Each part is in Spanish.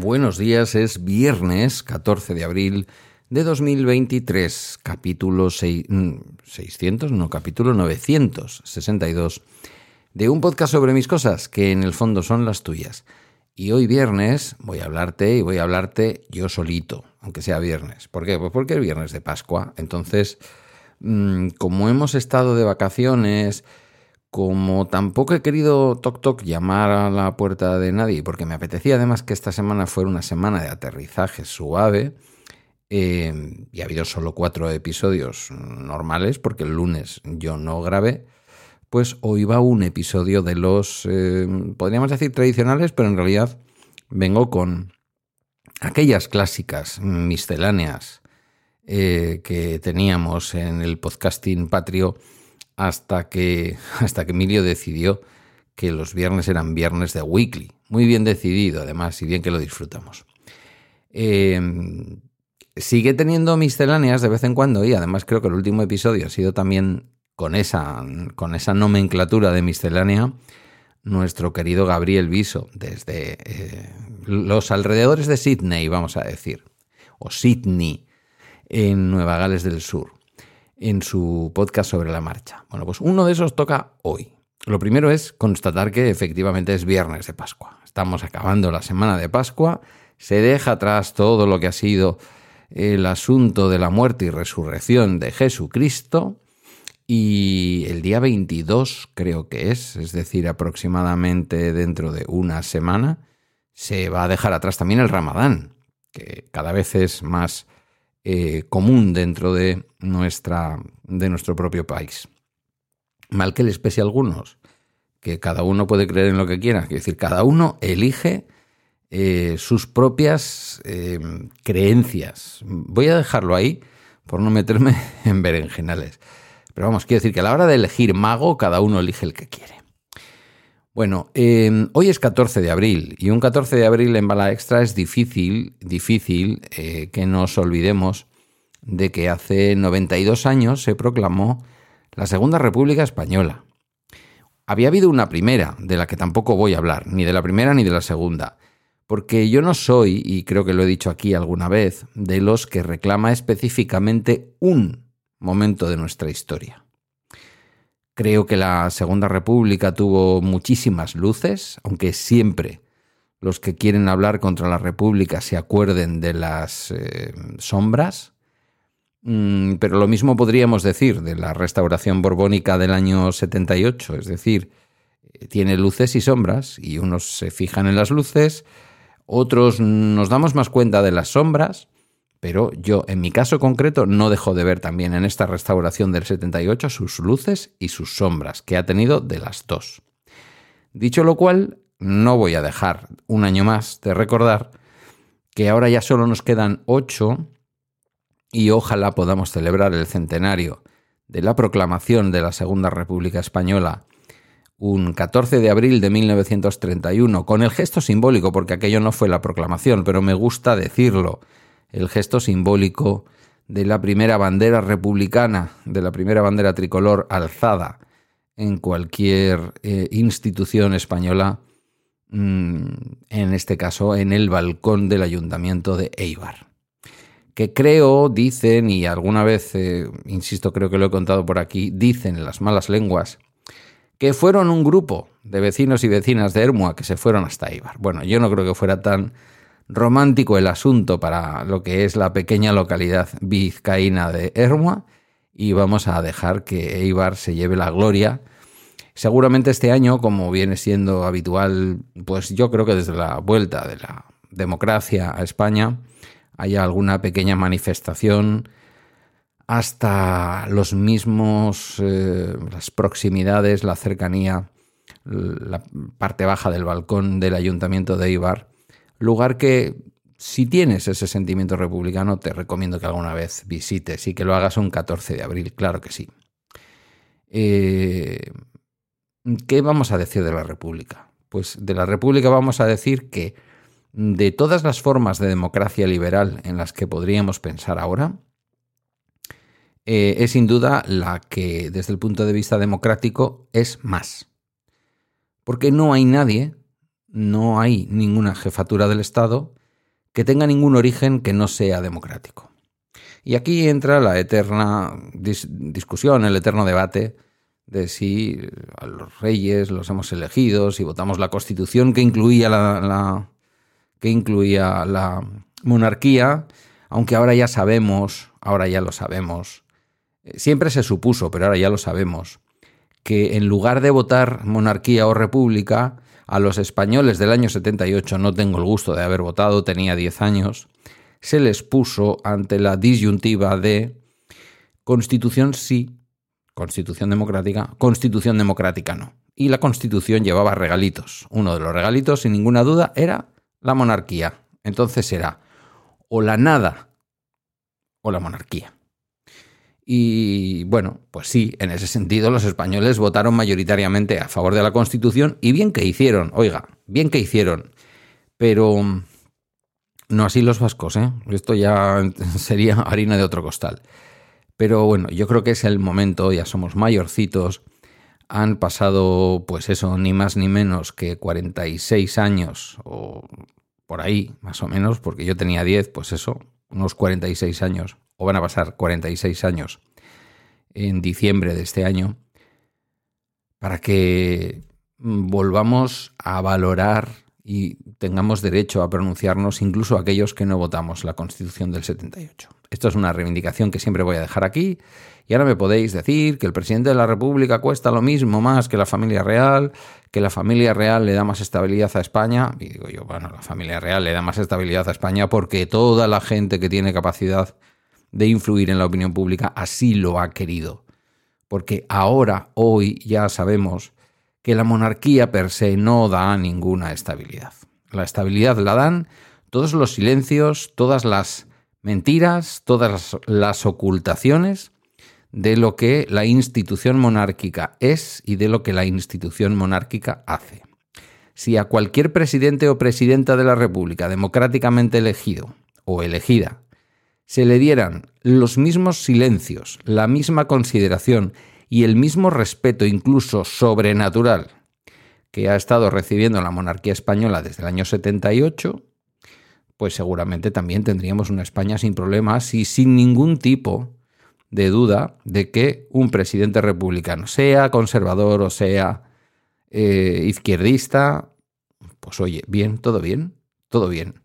Buenos días, es viernes 14 de abril de 2023, capítulo 600, mm, no, capítulo 962 de un podcast sobre mis cosas, que en el fondo son las tuyas. Y hoy viernes voy a hablarte y voy a hablarte yo solito, aunque sea viernes. ¿Por qué? Pues porque es viernes de Pascua. Entonces, mm, como hemos estado de vacaciones, como tampoco he querido toc toc llamar a la puerta de nadie, porque me apetecía además que esta semana fuera una semana de aterrizaje suave, eh, y ha habido solo cuatro episodios normales, porque el lunes yo no grabé, pues hoy va un episodio de los, eh, podríamos decir tradicionales, pero en realidad vengo con aquellas clásicas misceláneas eh, que teníamos en el podcasting patrio hasta que, hasta que Emilio decidió que los viernes eran viernes de weekly. Muy bien decidido, además, y bien que lo disfrutamos. Em, sigue teniendo misceláneas de vez en cuando y además creo que el último episodio ha sido también con esa, con esa nomenclatura de miscelánea nuestro querido Gabriel Viso, desde eh, los alrededores de Sydney, vamos a decir, o Sydney, en Nueva Gales del Sur en su podcast sobre la marcha. Bueno, pues uno de esos toca hoy. Lo primero es constatar que efectivamente es viernes de Pascua. Estamos acabando la semana de Pascua, se deja atrás todo lo que ha sido el asunto de la muerte y resurrección de Jesucristo y el día 22 creo que es, es decir, aproximadamente dentro de una semana, se va a dejar atrás también el Ramadán, que cada vez es más eh, común dentro de, nuestra, de nuestro propio país. Mal que les pese a algunos, que cada uno puede creer en lo que quiera, es decir, cada uno elige eh, sus propias eh, creencias. Voy a dejarlo ahí por no meterme en berenjenales. Pero vamos, quiero decir que a la hora de elegir mago, cada uno elige el que quiere. Bueno, em, hoy es 14 de abril y un 14 de abril en Bala Extra es difícil, difícil eh, que nos olvidemos de que hace 92 años se proclamó la Segunda República Española. Había habido una primera, de la que tampoco voy a hablar, ni de la primera ni de la segunda, porque yo no soy, y creo que lo he dicho aquí alguna vez, de los que reclama específicamente un momento de nuestra historia. Creo que la Segunda República tuvo muchísimas luces, aunque siempre los que quieren hablar contra la República se acuerden de las eh, sombras. Mm, pero lo mismo podríamos decir de la restauración borbónica del año 78, es decir, eh, tiene luces y sombras y unos se fijan en las luces, otros nos damos más cuenta de las sombras pero yo, en mi caso concreto, no dejo de ver también en esta restauración del 78 sus luces y sus sombras, que ha tenido de las dos. Dicho lo cual, no voy a dejar un año más de recordar que ahora ya solo nos quedan ocho y ojalá podamos celebrar el centenario de la proclamación de la Segunda República Española un 14 de abril de 1931, con el gesto simbólico, porque aquello no fue la proclamación, pero me gusta decirlo, el gesto simbólico de la primera bandera republicana, de la primera bandera tricolor alzada en cualquier eh, institución española, mm, en este caso en el balcón del ayuntamiento de Eibar. Que creo, dicen, y alguna vez, eh, insisto, creo que lo he contado por aquí, dicen las malas lenguas, que fueron un grupo de vecinos y vecinas de Hermua que se fueron hasta Eibar. Bueno, yo no creo que fuera tan romántico el asunto para lo que es la pequeña localidad vizcaína de Hermua y vamos a dejar que Eibar se lleve la gloria. Seguramente este año, como viene siendo habitual, pues yo creo que desde la vuelta de la democracia a España haya alguna pequeña manifestación hasta los mismos, eh, las proximidades, la cercanía, la parte baja del balcón del ayuntamiento de Eibar, lugar que si tienes ese sentimiento republicano te recomiendo que alguna vez visites y que lo hagas un 14 de abril, claro que sí. Eh, ¿Qué vamos a decir de la República? pues de la República vamos a decir que de todas las formas de democracia liberal en las que podríamos pensar ahora, eh, es sin duda la que desde el punto de vista democrático es más. Porque no hay nadie, no hay ninguna jefatura del Estado que tenga ningún origen que no sea democrático. Y aquí entra la eterna discusión, el eterno debate de si a los reyes los hemos elegido, si votamos la constitución que incluía la, que incluía la monarquía, aunque ahora ya sabemos, ahora ya lo sabemos, eh, siempre se supuso, pero ahora ya lo sabemos, que en lugar de votar monarquía o república, a los españoles del año 78, no tengo el gusto de haber votado, tenía 10 años, se les puso ante la disyuntiva de constitución sí, constitución democrática, constitución democrática no. Y la constitución llevaba regalitos. Uno de los regalitos, sin ninguna duda, era la monarquía. Entonces era o la nada o la monarquía. Y bueno, pues sí, en ese sentido los españoles votaron mayoritariamente a favor de la Constitución y bien que hicieron, oiga, bien que hicieron. Pero no así los vascos, ¿eh? Esto ya sería harina de otro costal. Pero bueno, yo creo que es el momento, ya somos mayorcitos, han pasado, pues eso, ni más ni menos que 46 años, o por ahí, más o menos, porque yo tenía 10, pues eso, unos 46 años, o van a pasar 46 años en diciembre de este año, para que volvamos a valorar y tengamos derecho a pronunciarnos incluso aquellos que no votamos la Constitución del 78. Esto es una reivindicación que siempre voy a dejar aquí y ahora me podéis decir que el presidente de la República cuesta lo mismo más que la familia real, que la familia real le da más estabilidad a España. Y digo yo, bueno, la familia real le da más estabilidad a España porque toda la gente que tiene capacidad de influir en la opinión pública así lo ha querido. Porque ahora, hoy, ya sabemos que la monarquía per se no da ninguna estabilidad. La estabilidad la dan todos los silencios, todas las mentiras, todas las ocultaciones de lo que la institución monárquica es y de lo que la institución monárquica hace. Si a cualquier presidente o presidenta de la República democráticamente elegido o elegida se le dieran los mismos silencios, la misma consideración y el mismo respeto incluso sobrenatural que ha estado recibiendo la monarquía española desde el año 78, pues seguramente también tendríamos una España sin problemas y sin ningún tipo de duda de que un presidente republicano, sea conservador o sea eh, izquierdista, pues oye, bien, todo bien, todo bien.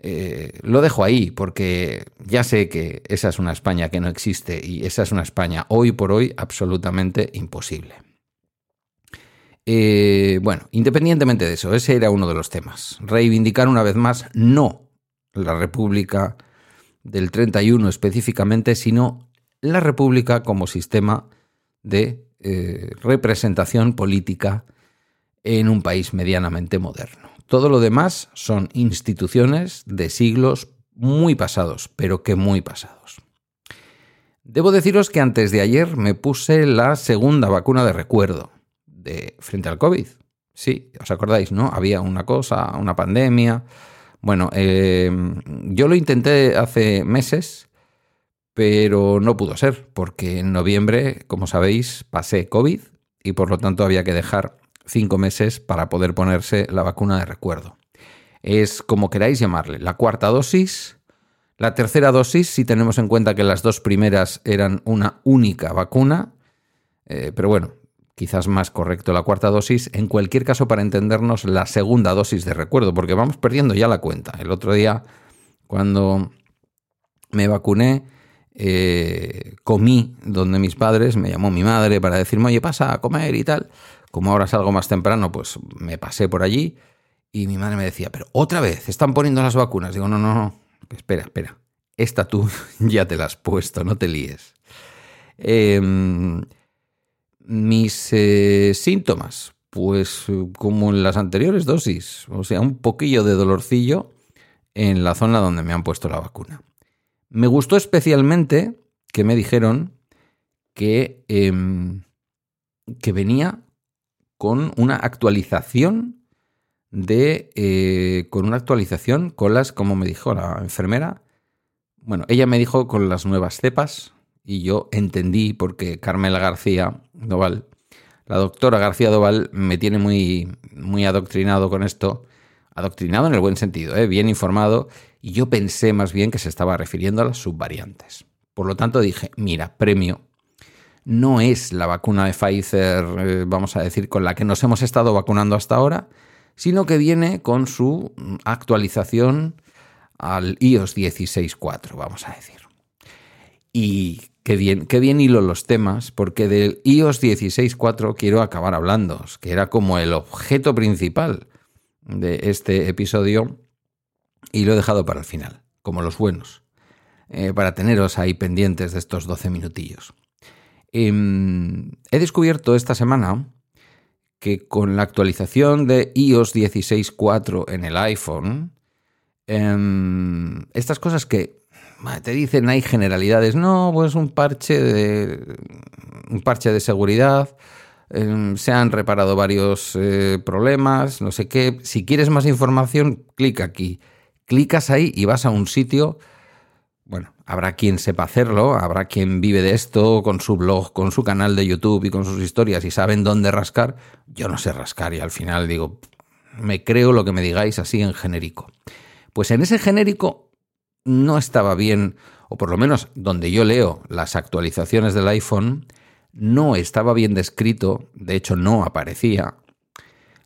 Eh, lo dejo ahí porque ya sé que esa es una España que no existe y esa es una España hoy por hoy absolutamente imposible. Eh, bueno, independientemente de eso, ese era uno de los temas. Reivindicar una vez más no la República del 31 específicamente, sino la República como sistema de eh, representación política en un país medianamente moderno. Todo lo demás son instituciones de siglos muy pasados, pero que muy pasados. Debo deciros que antes de ayer me puse la segunda vacuna de recuerdo de, frente al COVID. Sí, os acordáis, ¿no? Había una cosa, una pandemia. Bueno, eh, yo lo intenté hace meses, pero no pudo ser, porque en noviembre, como sabéis, pasé COVID y por lo tanto había que dejar cinco meses para poder ponerse la vacuna de recuerdo. Es como queráis llamarle, la cuarta dosis, la tercera dosis, si tenemos en cuenta que las dos primeras eran una única vacuna, eh, pero bueno, quizás más correcto la cuarta dosis, en cualquier caso para entendernos la segunda dosis de recuerdo, porque vamos perdiendo ya la cuenta. El otro día, cuando me vacuné, eh, comí donde mis padres, me llamó mi madre para decirme, oye, pasa a comer y tal. Como ahora salgo más temprano, pues me pasé por allí y mi madre me decía, pero otra vez, están poniendo las vacunas. Digo, no, no, no, espera, espera. Esta tú ya te la has puesto, no te líes. Em, mis eh, síntomas, pues como en las anteriores dosis, o sea, un poquillo de dolorcillo en la zona donde me han puesto la vacuna. Me gustó especialmente que me dijeron que, em, que venía con una actualización de. Eh, con una actualización con las, como me dijo la enfermera. Bueno, ella me dijo con las nuevas cepas y yo entendí porque Carmela García Doval, la doctora García Doval, me tiene muy, muy adoctrinado con esto. Adoctrinado en el buen sentido, ¿eh? bien informado, y yo pensé más bien que se estaba refiriendo a las subvariantes. Por lo tanto dije, mira, premio no es la vacuna de Pfizer, eh, vamos a decir, con la que nos hemos estado vacunando hasta ahora, sino que viene con su actualización al iOS 16.4, vamos a decir. Y qué bien, qué bien hilo los temas, porque del iOS 16.4 quiero acabar hablando, que era como el objeto principal de este episodio, y lo he dejado para el final, como los buenos, eh, para teneros ahí pendientes de estos 12 minutillos. Em, he descubierto esta semana que con la actualización de iOS 16.4 en el iPhone, em, estas cosas que te dicen hay generalidades, no, pues un parche de un parche de seguridad, em, se han reparado varios eh, problemas, no sé qué. Si quieres más información, clic aquí. Clicas ahí y vas a un sitio habrá quien sepa hacerlo, habrá quien vive de esto con su blog, con su canal de YouTube y con sus historias y saben dónde rascar. Yo no sé rascar y al final digo, me creo lo que me digáis así en genérico. Pues en ese genérico no estaba bien, o por lo menos donde yo leo las actualizaciones del iPhone, no estaba bien descrito, de hecho no aparecía,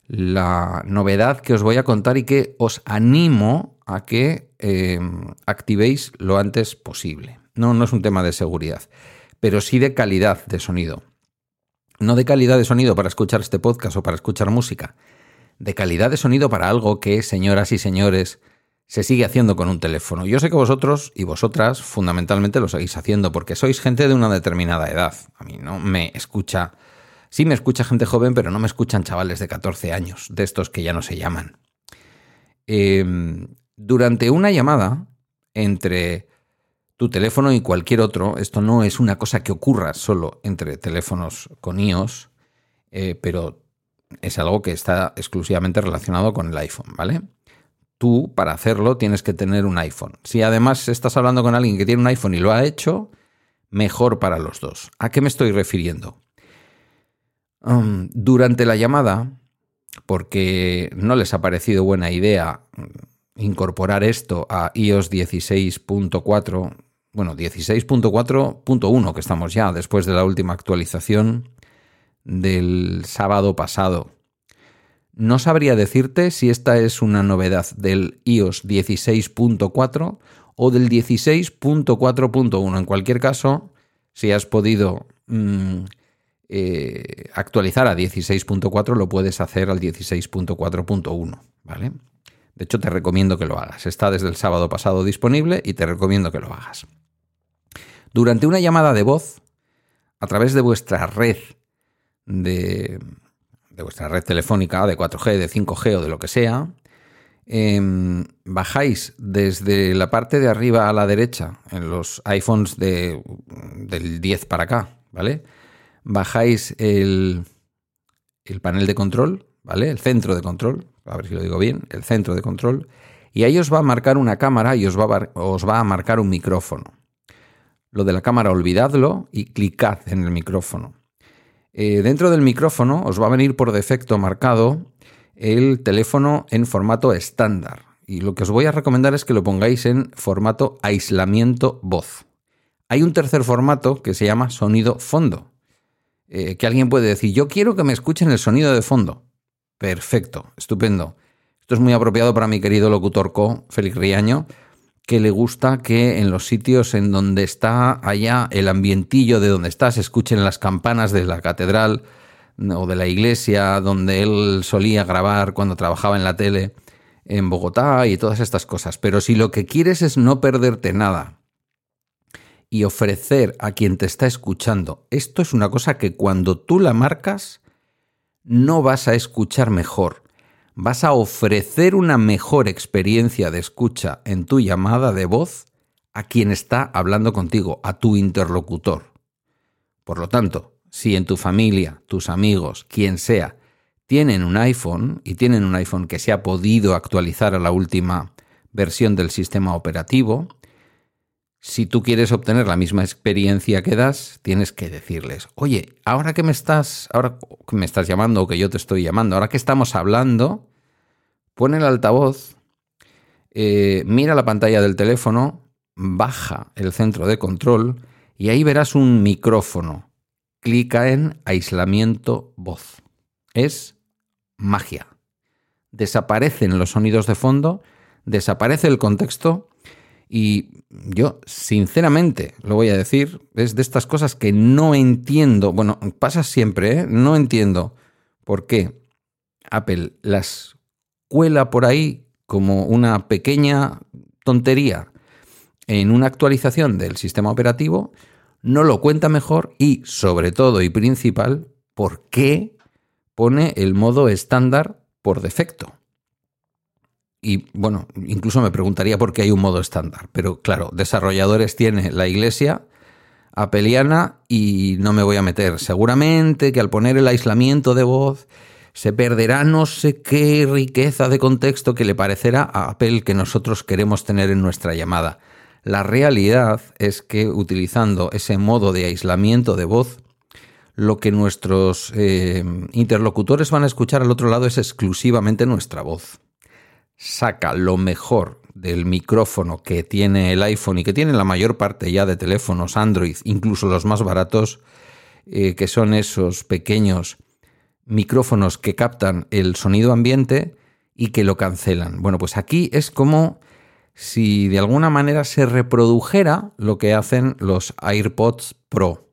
la novedad que os voy a contar y que os animo a que em, activéis lo antes posible. No, no es un tema de seguridad, pero sí de calidad de sonido. No de calidad de sonido para escuchar este podcast o para escuchar música, de calidad de sonido para algo que, señoras y señores, se sigue haciendo con un teléfono. Yo sé que vosotros y vosotras fundamentalmente lo seguís haciendo porque sois gente de una determinada edad. A mí no me escucha, sí me escucha gente joven, pero no me escuchan chavales de 14 años, de estos que ya no se llaman. Eh, durante una llamada entre tu teléfono y cualquier otro, esto no es una cosa que ocurra solo entre teléfonos con iOS, eh, pero es algo que está exclusivamente relacionado con el iPhone, ¿vale? Tú, para hacerlo, tienes que tener un iPhone. Si además estás hablando con alguien que tiene un iPhone y lo ha hecho, mejor para los dos. ¿A qué me estoy refiriendo? Um, durante la llamada, porque no les ha parecido buena idea incorporar esto a iOS 16.4, bueno, 16.4.1, que estamos ya después de la última actualización del sábado pasado. No sabría decirte si esta es una novedad del iOS 16.4 o del 16.4.1. En cualquier caso, si has podido mm, eh, actualizar a 16.4, lo puedes hacer al 16.4.1, ¿vale? De hecho, te recomiendo que lo hagas. Está desde el sábado pasado disponible y te recomiendo que lo hagas. Durante una llamada de voz, a través de vuestra red de, vuestra red telefónica, de 4G, de 5G o de lo que sea, em, bajáis desde la parte de arriba a la derecha, en los iPhones de, del 10 para acá, ¿vale? Bajáis el, el panel de control, ¿vale? El centro de control, a ver si lo digo bien, el centro de control, y ahí os va a marcar una cámara y os va a, marcar un micrófono. Lo de la cámara olvidadlo y clicad en el micrófono. Eh, dentro del micrófono os va a venir por defecto marcado el teléfono en formato estándar. Y lo que os voy a recomendar es que lo pongáis en formato aislamiento voz. Hay un tercer formato que se llama sonido fondo. Eh, que alguien puede decir, yo quiero que me escuchen el sonido de fondo. Perfecto, estupendo. Esto es muy apropiado para mi querido locutor co, Félix Riaño, que le gusta que en los sitios en donde está allá el ambientillo de donde está se escuchen las campanas de la catedral o de la iglesia donde él solía grabar cuando trabajaba en la tele en Bogotá y todas estas cosas. Pero si lo que quieres es no perderte nada y ofrecer a quien te está escuchando, esto es una cosa que cuando tú la marcas, no vas a escuchar mejor, vas a ofrecer una mejor experiencia de escucha en tu llamada de voz a quien está hablando contigo, a tu interlocutor. Por lo tanto, si en tu familia, tus amigos, quien sea, tienen un iPhone y tienen un iPhone que se ha podido actualizar a la última versión del sistema operativo, si tú quieres obtener la misma experiencia que das, tienes que decirles, oye, ahora que me estás, ahora que me estás llamando o que yo te estoy llamando, ahora que estamos hablando, pon el altavoz, eh, mira la pantalla del teléfono, baja el centro de control y ahí verás un micrófono. Clica en aislamiento voz. Es magia. Desaparecen los sonidos de fondo, desaparece el contexto y yo, sinceramente, lo voy a decir, es de estas cosas que no entiendo, bueno, pasa siempre, ¿eh? no entiendo por qué Apple las cuela por ahí como una pequeña tontería en una actualización del sistema operativo, no lo cuenta mejor y, sobre todo y principal, por qué pone el modo estándar por defecto. Y bueno, incluso me preguntaría por qué hay un modo estándar. Pero claro, desarrolladores tiene la iglesia apeliana y no me voy a meter. Seguramente que al poner el aislamiento de voz se perderá no sé qué riqueza de contexto que le parecerá a Apple que nosotros queremos tener en nuestra llamada. La realidad es que utilizando ese modo de aislamiento de voz, lo que nuestros eh, interlocutores van a escuchar al otro lado es exclusivamente nuestra voz saca lo mejor del micrófono que tiene el iPhone y que tiene la mayor parte ya de teléfonos Android, incluso los más baratos, eh, que son esos pequeños micrófonos que captan el sonido ambiente y que lo cancelan. Bueno, pues aquí es como si de alguna manera se reprodujera lo que hacen los AirPods Pro,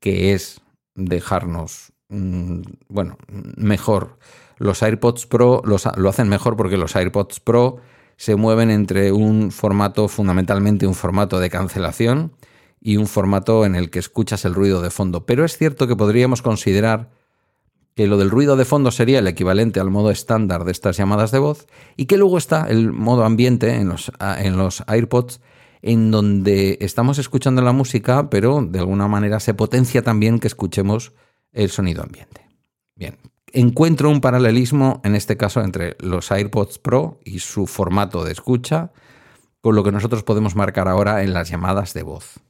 que es dejarnos, mm, bueno, mejor los AirPods Pro lo hacen mejor porque los AirPods Pro se mueven entre un formato, fundamentalmente un formato de cancelación y un formato en el que escuchas el ruido de fondo. Pero es cierto que podríamos considerar que lo del ruido de fondo sería el equivalente al modo estándar de estas llamadas de voz y que luego está el modo ambiente en los, en los AirPods en donde estamos escuchando la música, pero de alguna manera se potencia también que escuchemos el sonido ambiente. Bien, encuentro un paralelismo, en este caso, entre los AirPods Pro y su formato de escucha, con lo que nosotros podemos marcar ahora en las llamadas de voz.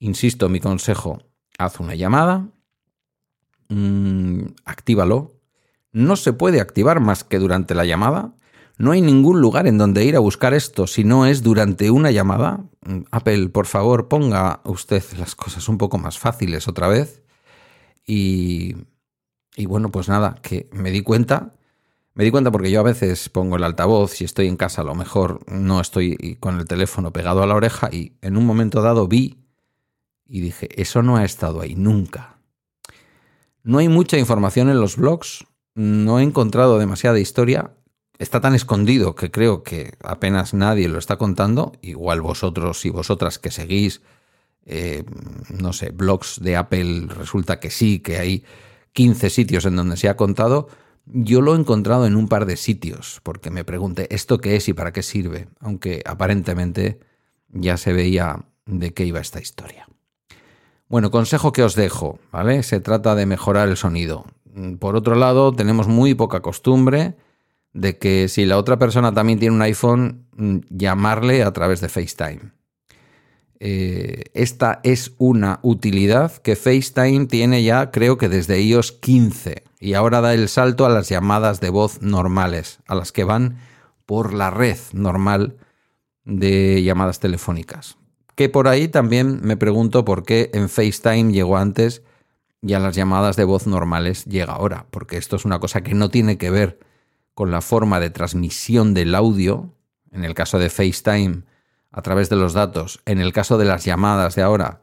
Insisto, mi consejo, haz una llamada, mm, actívalo. No se puede activar más que durante la llamada. No hay ningún lugar en donde ir a buscar esto si no es durante una llamada. Mm, Apple, por favor, ponga usted las cosas un poco más fáciles otra vez. Y y bueno, pues nada, que me di cuenta. Me di cuenta porque yo a veces pongo el altavoz, si estoy en casa a lo mejor no estoy con el teléfono pegado a la oreja y en un momento dado vi y dije, eso no ha estado ahí nunca. No hay mucha información en los blogs, no he encontrado demasiada historia, está tan escondido que creo que apenas nadie lo está contando, igual vosotros y vosotras que seguís, eh, no sé, blogs de Apple, resulta que sí, que hay 15 sitios en donde se ha contado, yo lo he encontrado en un par de sitios, porque me pregunté, ¿esto qué es y para qué sirve? Aunque aparentemente ya se veía de qué iba esta historia. Bueno, consejo que os dejo, ¿vale? Se trata de mejorar el sonido. Por otro lado, tenemos muy poca costumbre de que si la otra persona también tiene un iPhone, llamarle a través de FaceTime. Eh, esta es una utilidad que FaceTime tiene ya creo que desde iOS 15 y ahora da el salto a las llamadas de voz normales, a las que van por la red normal de llamadas telefónicas. Que por ahí también me pregunto por qué en FaceTime llegó antes y a las llamadas de voz normales llega ahora, porque esto es una cosa que no tiene que ver con la forma de transmisión del audio. En el caso de FaceTime, a través de los datos. En el caso de las llamadas de ahora,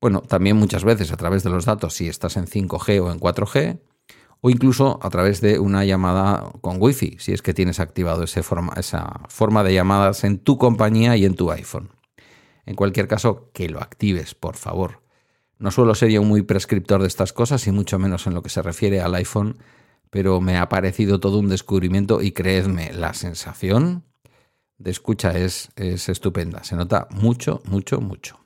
bueno, también muchas veces a través de los datos si estás en 5G o en 4G, o incluso a través de una llamada con Wi-Fi, si es que tienes activado forma, esa forma de llamadas en tu compañía y en tu iPhone. En cualquier caso, que lo actives, por favor. No suelo ser yo muy prescriptor de estas cosas y mucho menos en lo que se refiere al iPhone, pero me ha parecido todo un descubrimiento y creedme, la sensación de escucha es, es estupenda. Se nota mucho, mucho, mucho.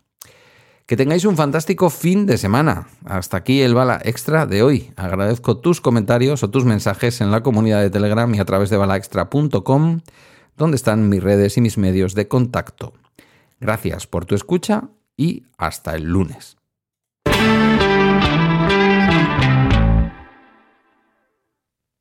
Que tengáis un fantástico fin de semana. Hasta aquí el bala extra de hoy. Agradezco tus comentarios o tus mensajes en la comunidad de Telegram y a través de balaextra.com, donde están mis redes y mis medios de contacto. Gracias por tu escucha y hasta el lunes.